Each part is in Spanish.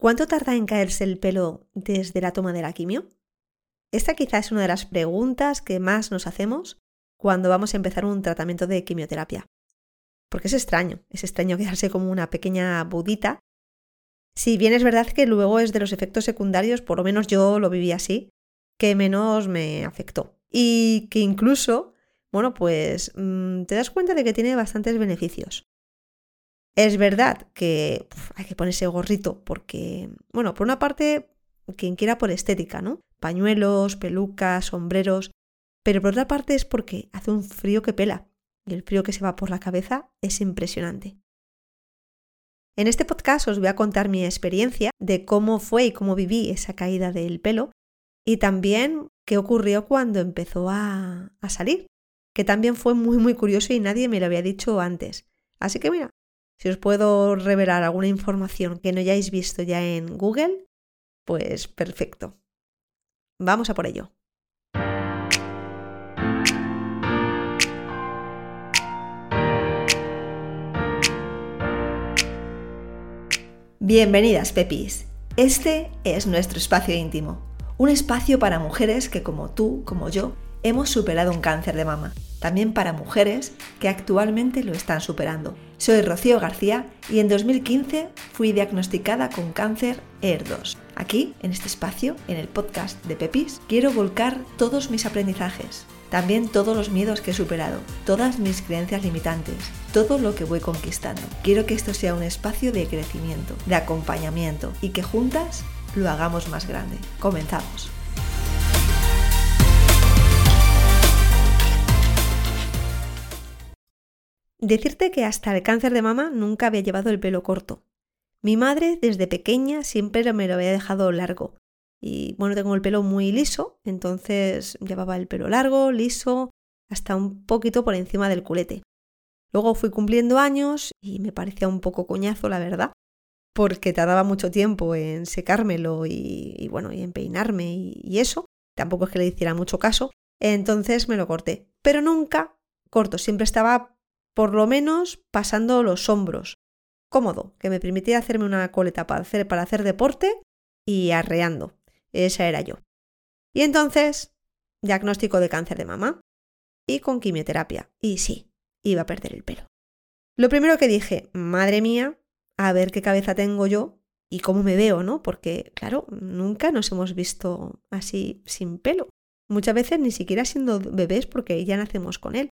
¿Cuánto tarda en caerse el pelo desde la toma de la quimio? Esta quizás es una de las preguntas que más nos hacemos cuando vamos a empezar un tratamiento de quimioterapia. Porque es extraño, es extraño quedarse como una pequeña budita. Si bien es verdad que luego es de los efectos secundarios, por lo menos yo lo viví así, que menos me afectó. Y que incluso, bueno, pues mm, te das cuenta de que tiene bastantes beneficios. Es verdad que hay que ponerse gorrito porque, bueno, por una parte, quien quiera por estética, ¿no? Pañuelos, pelucas, sombreros, pero por otra parte es porque hace un frío que pela y el frío que se va por la cabeza es impresionante. En este podcast os voy a contar mi experiencia de cómo fue y cómo viví esa caída del pelo y también qué ocurrió cuando empezó a, a salir, que también fue muy muy curioso y nadie me lo había dicho antes. Así que mira, si os puedo revelar alguna información que no hayáis visto ya en Google, pues perfecto. Vamos a por ello. Bienvenidas, Pepis. Este es nuestro espacio íntimo, un espacio para mujeres que como tú, como yo, hemos superado un cáncer de mama. También para mujeres que actualmente lo están superando. Soy Rocío García y en 2015 fui diagnosticada con cáncer ER2. Aquí, en este espacio, en el podcast de Pepis, quiero volcar todos mis aprendizajes, también todos los miedos que he superado, todas mis creencias limitantes, todo lo que voy conquistando. Quiero que esto sea un espacio de crecimiento, de acompañamiento y que juntas lo hagamos más grande. Comenzamos. Decirte que hasta el cáncer de mama nunca había llevado el pelo corto. Mi madre desde pequeña siempre me lo había dejado largo, y bueno, tengo el pelo muy liso, entonces llevaba el pelo largo, liso, hasta un poquito por encima del culete. Luego fui cumpliendo años y me parecía un poco coñazo, la verdad, porque tardaba mucho tiempo en secármelo y, bueno, y en peinarme y, y eso. Tampoco es que le hiciera mucho caso. Entonces me lo corté. Pero nunca corto, siempre estaba por lo menos pasando los hombros. Cómodo, que me permitía hacerme una coleta para hacer, para hacer deporte y arreando. Esa era yo. Y entonces, diagnóstico de cáncer de mama y con quimioterapia. Y sí, iba a perder el pelo. Lo primero que dije, madre mía, a ver qué cabeza tengo yo y cómo me veo, ¿no? Porque, claro, nunca nos hemos visto así sin pelo. Muchas veces ni siquiera siendo bebés porque ya nacemos con él.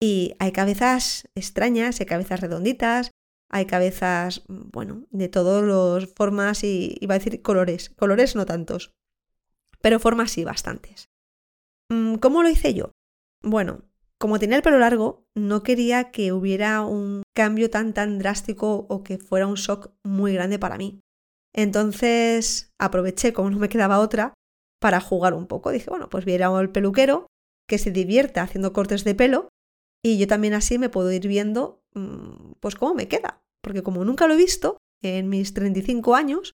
Y hay cabezas extrañas, hay cabezas redonditas, hay cabezas, bueno, de todas las formas y iba a decir colores. Colores no tantos, pero formas sí bastantes. Mm, ¿Cómo lo hice yo? Bueno, como tenía el pelo largo, no quería que hubiera un cambio tan tan drástico o que fuera un shock muy grande para mí. Entonces aproveché, como no me quedaba otra, para jugar un poco. Dije, bueno, pues viera al peluquero que se divierta haciendo cortes de pelo y yo también así me puedo ir viendo mm, pues cómo me queda, porque como nunca lo he visto en mis 35 años,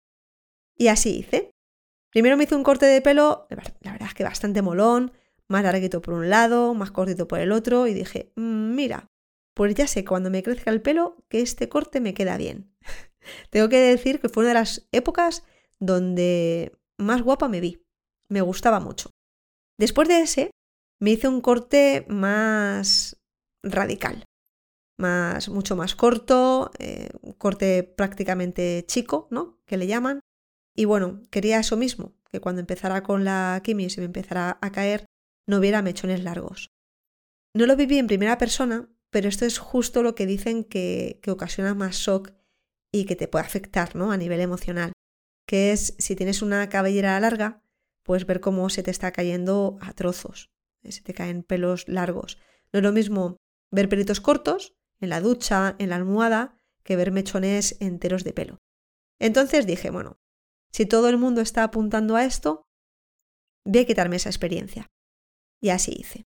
y así hice. Primero me hice un corte de pelo, la verdad es que bastante molón, más larguito por un lado, más cortito por el otro, y dije, mm, mira, pues ya sé cuando me crezca el pelo que este corte me queda bien. Tengo que decir que fue una de las épocas donde más guapa me vi. Me gustaba mucho. Después de ese, me hice un corte más radical. Más, mucho más corto, eh, corte prácticamente chico, ¿no? Que le llaman. Y bueno, quería eso mismo, que cuando empezara con la quimio y se me empezara a caer, no hubiera mechones largos. No lo viví en primera persona, pero esto es justo lo que dicen que, que ocasiona más shock y que te puede afectar, ¿no? A nivel emocional. Que es, si tienes una cabellera larga, pues ver cómo se te está cayendo a trozos. Se te caen pelos largos. No es lo mismo ver pelitos cortos en la ducha, en la almohada, que ver mechones enteros de pelo. Entonces dije, bueno, si todo el mundo está apuntando a esto, voy a quitarme esa experiencia. Y así hice.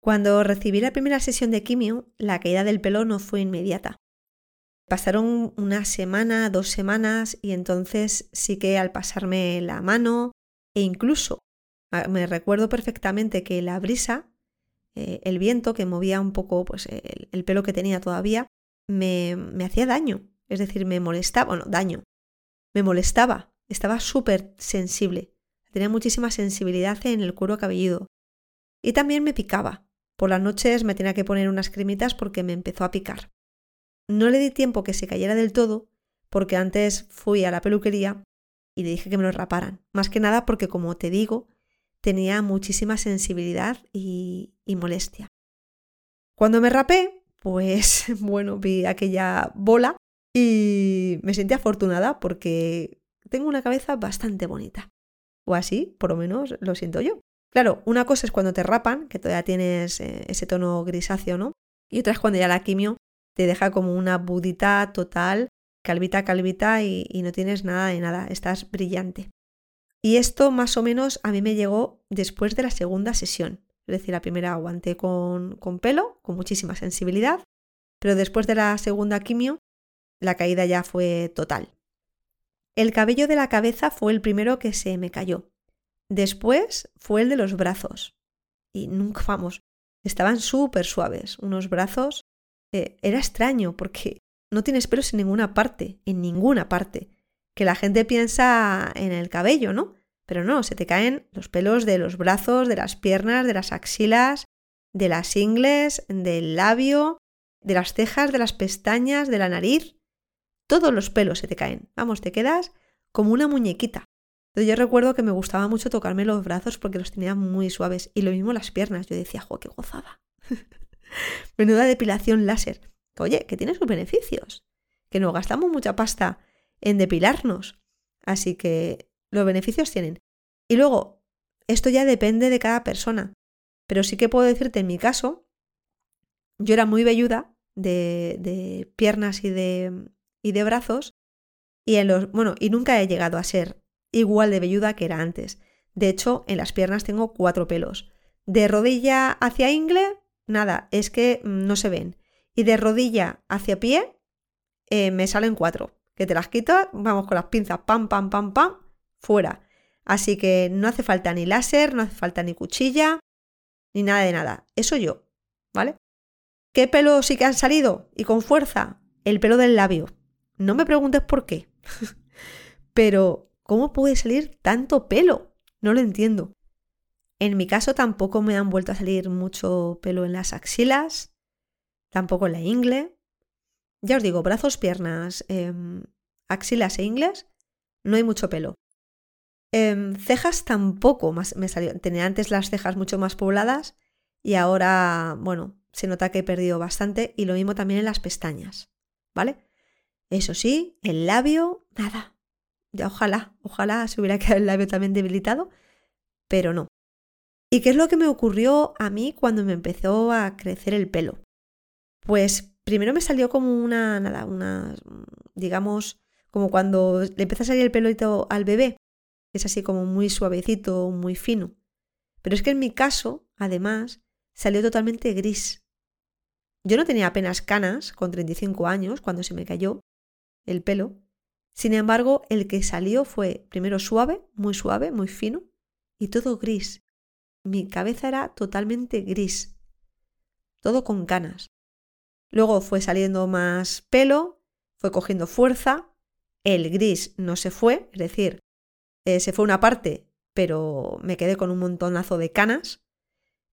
Cuando recibí la primera sesión de quimio, la caída del pelo no fue inmediata. Pasaron una semana, dos semanas y entonces sí que al pasarme la mano e incluso me recuerdo perfectamente que la brisa eh, el viento que movía un poco pues, el, pelo que tenía todavía, me, me, hacía daño. Es decir, me molestaba, bueno, daño. me molestaba, estaba súper sensible, tenía muchísima sensibilidad en el cuero cabelludo. Y también me picaba. Por las noches me tenía que poner unas cremitas porque me empezó a picar. No le di tiempo que se cayera del todo, porque antes fui a la peluquería y le dije que me lo raparan. Más que nada porque, como te digo, tenía muchísima sensibilidad y, molestia. Cuando me rapé, pues bueno, vi aquella bola y me sentí afortunada porque tengo una cabeza bastante bonita. O así, por lo menos, lo siento yo. Claro, una cosa es cuando te rapan, que todavía tienes eh, ese tono grisáceo, ¿no? Y otra es cuando ya la quimio te deja como una budita total, calvita, calvita y no tienes nada de nada, estás brillante. Y esto más o menos a mí me llegó después de la segunda sesión. Es decir, la primera aguanté con, con pelo, con muchísima sensibilidad, pero después de la segunda quimio, la caída ya fue total. El cabello de la cabeza fue el primero que se me cayó. Después fue el de los brazos. Y nunca, vamos, estaban súper suaves. Unos brazos. Eh, era extraño porque no tienes pelos en ninguna parte, en ninguna parte. Que la gente piensa en el cabello, ¿no? Pero no, se te caen los pelos de los brazos, de las piernas, de las axilas, de las ingles, del labio, de las cejas, de las pestañas, de la nariz. Todos los pelos se te caen. Vamos, te quedas como una muñequita. Yo recuerdo que me gustaba mucho tocarme los brazos porque los tenía muy suaves. Y lo mismo las piernas. Yo decía, jo, qué gozada. Menuda depilación láser. Oye, que tiene sus beneficios. Que no gastamos mucha pasta en depilarnos. Así que los beneficios tienen. Y luego, esto ya depende de cada persona. Pero sí que puedo decirte en mi caso, yo era muy velluda de, de piernas y de, y de brazos. Y en los. Bueno, y nunca he llegado a ser igual de velluda que era antes. De hecho, en las piernas tengo cuatro pelos. De rodilla hacia ingle, nada, es que mm, no se ven. Y de rodilla hacia pie, eh, me salen cuatro. Que te las quito, vamos con las pinzas, pam, pam, pam, pam, fuera. Así que no hace falta ni láser, no hace falta ni cuchilla, ni nada de nada. Eso yo, ¿vale? ¿Qué pelos sí que han salido? Y con fuerza, el pelo del labio. No me preguntes por qué. Pero, ¿cómo puede salir tanto pelo? No lo entiendo. En mi caso tampoco me han vuelto a salir mucho pelo en las axilas, tampoco en la ingle. Ya os digo, brazos, piernas, em, axilas e ingles, no hay mucho pelo. Em, cejas tampoco me salió. Tenía antes las cejas mucho más pobladas y ahora, bueno, se nota que he perdido bastante y lo mismo también en las pestañas, ¿vale? Eso sí, el labio, nada. Ya ojalá, ojalá se hubiera quedado el labio también debilitado, pero no. ¿Y qué es lo que me ocurrió a mí cuando me empezó a crecer el pelo? Pues primero me salió como una, nada, una, digamos, como cuando le empieza a salir el pelito al bebé. Es así como muy suavecito, muy fino. Pero es que en mi caso, además, salió totalmente gris. Yo no tenía apenas canas con 35 años cuando se me cayó, el pelo. Sin embargo, el que salió fue primero suave, muy suave, muy fino, y todo gris. Mi cabeza era totalmente gris, todo con canas. Luego fue saliendo más pelo, fue cogiendo fuerza, el gris no se fue, es decir, eh, se fue una parte, pero me quedé con un montonazo de canas,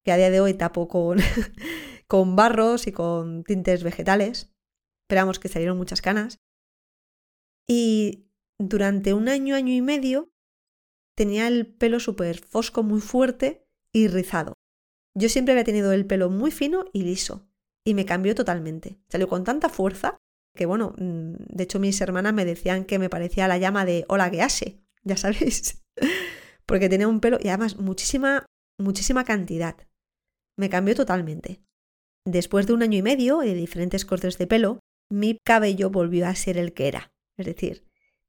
que a día de hoy tapo con, con barros y con tintes vegetales. Esperamos que salieron muchas canas. Y durante un año, año y medio, tenía el pelo súper fosco, muy fuerte y rizado. Yo siempre había tenido el pelo muy fino y liso. Y me cambió totalmente. Salió con tanta fuerza que, bueno, mm, de hecho mis hermanas me decían que me parecía la llama de Hola Gease, ya sabéis. Porque tenía un pelo y además muchísima, muchísima cantidad. Me cambió totalmente. Después de un año y medio de diferentes cortes de pelo, mi cabello volvió a ser el que era. Es decir,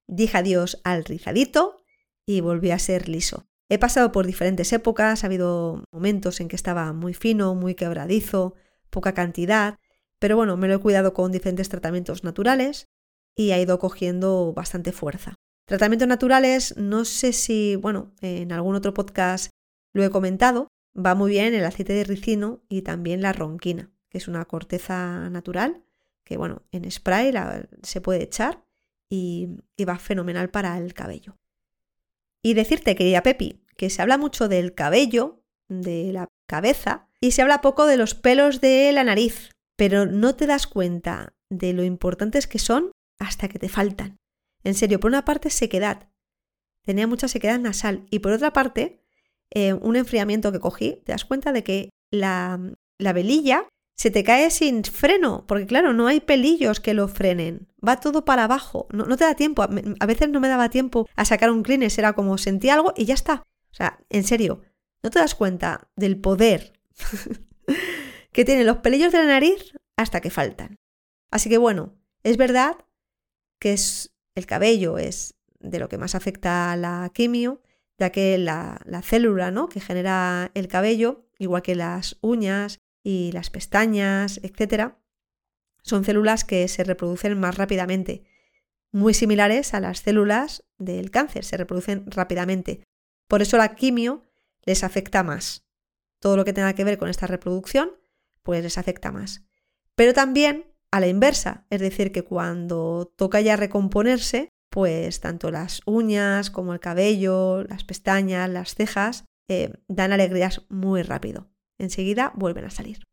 dije adiós al rizadito y volví a ser liso. He pasado por diferentes épocas, ha habido momentos en que estaba muy fino, muy quebradizo, poca cantidad, pero bueno, me lo he cuidado con diferentes tratamientos naturales y ha ido cogiendo bastante fuerza. Tratamientos naturales, no sé si, bueno, en algún otro podcast lo he comentado, va muy bien el aceite de ricino y también la ronquina, que es una corteza natural que, bueno, en spray se puede echar y, y va fenomenal para el cabello. Y decirte, querida Pepi, que se habla mucho del cabello, de la cabeza, y se habla poco de los pelos de la nariz, pero no te das cuenta de lo importantes que son hasta que te faltan. En serio, por una parte, sequedad. Tenía mucha sequedad nasal. Y por otra parte, eh, un enfriamiento que cogí, te das cuenta de que la, la velilla se te cae sin freno, porque claro, no hay pelillos que lo frenen, va todo para abajo, no, te da tiempo, a, veces no me daba tiempo a sacar un Kleenex, era como sentí algo y ya está. O sea, en serio, no te das cuenta del poder que tienen los pelillos de la nariz hasta que faltan. Así que bueno, es verdad que es, el cabello es de lo que más afecta a la quimio, ya que la, la célula ¿no? que genera el cabello, igual que las uñas y las pestañas, etc., son células que se reproducen más rápidamente, muy similares a las células del cáncer, se reproducen rápidamente. Por eso la quimio les afecta más. Todo lo que tenga que ver con esta reproducción, pues les afecta más. Pero también a la inversa, es decir, que cuando toca ya recomponerse, pues tanto las uñas como el cabello, las pestañas, las cejas, eh, dan alegrías muy rápido. Enseguida vuelven a salir.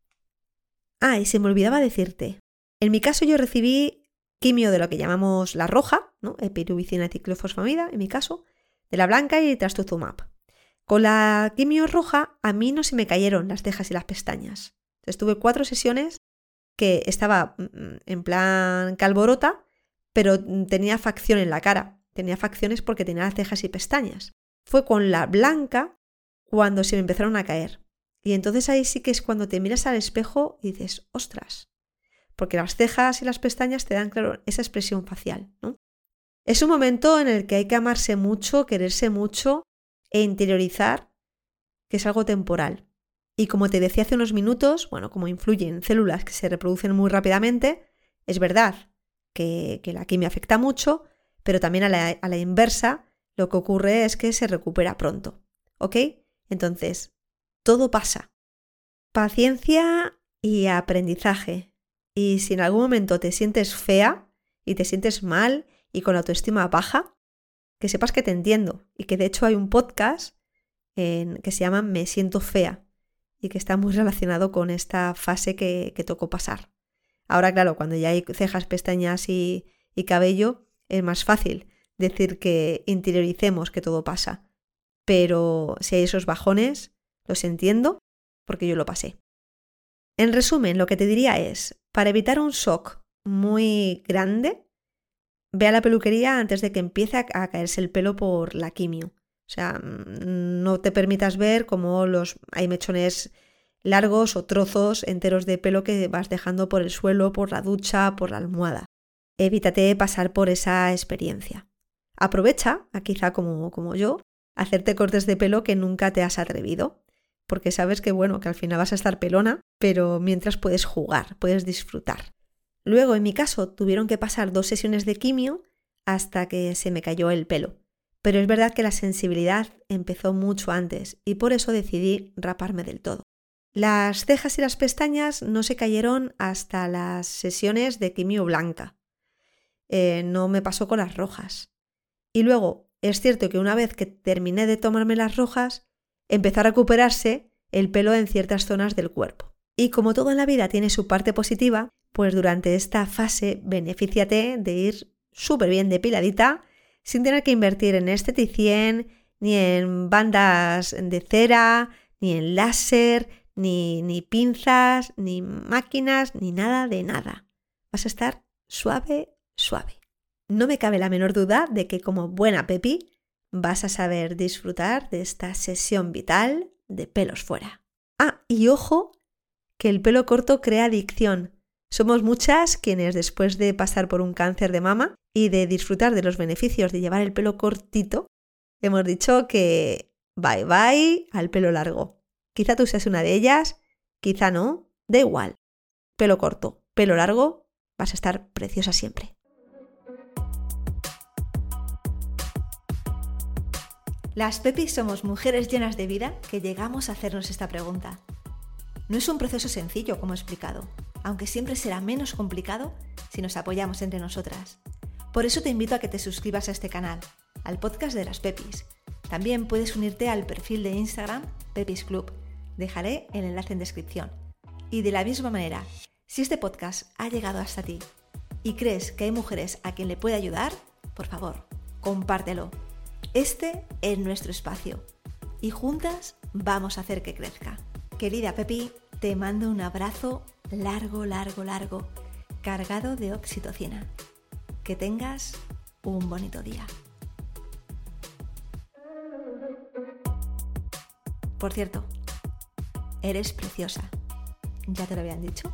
Ah, y se me olvidaba decirte. En mi caso yo recibí quimio de lo que llamamos la roja, ¿no? Epirubicina ciclofosfamida, en mi caso, de la blanca y trastuzumab. Con la quimio roja a mí no se me cayeron las cejas y las pestañas. Estuve cuatro sesiones que estaba mm, mm, en plan calborota, pero tenía facción en la cara. Tenía facciones porque tenía cejas y pestañas. Fue con la blanca cuando se me empezaron a caer. Y entonces ahí sí que es cuando te miras al espejo y dices, ostras, porque las cejas y las pestañas te dan, claro, esa expresión facial. Es un momento en el que hay que amarse mucho, quererse mucho e interiorizar que es algo temporal. Y como te decía hace unos minutos, bueno, como influyen células que se reproducen muy rápidamente, es verdad que, la quimia afecta mucho, pero también a la, a la inversa lo que ocurre es que se recupera pronto. ¿Ok? Entonces, todo pasa. Paciencia y aprendizaje. Y si en algún momento te sientes fea y te sientes mal y con la autoestima baja, que sepas que te entiendo y que de hecho hay un podcast en, que se llama Me siento fea y que está muy relacionado con esta fase que, tocó pasar. Ahora, claro, cuando ya hay cejas, pestañas y, y cabello, es más fácil decir que interioricemos que todo pasa. Pero si hay esos bajones, los entiendo porque yo lo pasé. En resumen, lo que te diría es, para evitar un shock muy grande, ve a la peluquería antes de que empiece a caerse el pelo por la quimio. O sea, mm, no te permitas ver cómo los, hay mechones largos o trozos enteros de pelo que vas dejando por el suelo, por la ducha, por la almohada. Evítate pasar por esa experiencia. Aprovecha, quizá como, como yo, hacerte cortes de pelo que nunca te has atrevido, porque sabes que bueno, que al final vas a estar pelona, pero mientras puedes jugar, puedes disfrutar. Luego, en mi caso, tuvieron que pasar dos sesiones de quimio hasta que se me cayó el pelo. Pero es verdad que la sensibilidad empezó mucho antes y por eso decidí raparme del todo. Las cejas y las pestañas no se cayeron hasta las sesiones de quimio blanca. Eh, no me pasó con las rojas. Y luego, es cierto que una vez que terminé de tomarme las rojas, empezó a recuperarse el pelo en ciertas zonas del cuerpo. Y como todo en la vida tiene su parte positiva, pues durante esta fase benefíciate de ir súper bien depiladita sin tener que invertir en esteticien, ni en bandas de cera, ni en láser, ni, ni pinzas, ni máquinas, ni nada de nada. Vas a estar suave, suave. No me cabe la menor duda de que como buena Pepi vas a saber disfrutar de esta sesión vital de pelos fuera. Ah, y ojo, que el pelo corto crea adicción. Somos muchas quienes después de pasar por un cáncer de mama y de disfrutar de los beneficios de llevar el pelo cortito, hemos dicho que bye bye al pelo largo. Quizá tú seas una de ellas, quizá no, da igual. Pelo corto, pelo largo, vas a estar preciosa siempre. Las Pepis somos mujeres llenas de vida que llegamos a hacernos esta pregunta. No es un proceso sencillo, como he explicado, aunque siempre será menos complicado si nos apoyamos entre nosotras. Por eso te invito a que te suscribas a este canal, al podcast de las Pepis. También puedes unirte al perfil de Instagram Pepis Club. Dejaré el enlace en descripción. Y de la misma manera, si este podcast ha llegado hasta ti y crees que hay mujeres a quien le puede ayudar, por favor, compártelo. Este es nuestro espacio y juntas vamos a hacer que crezca. Querida Pepi, te mando un abrazo largo, largo, largo, cargado de oxitocina. Que tengas un bonito día. Por cierto, eres preciosa. ¿Ya te lo habían dicho?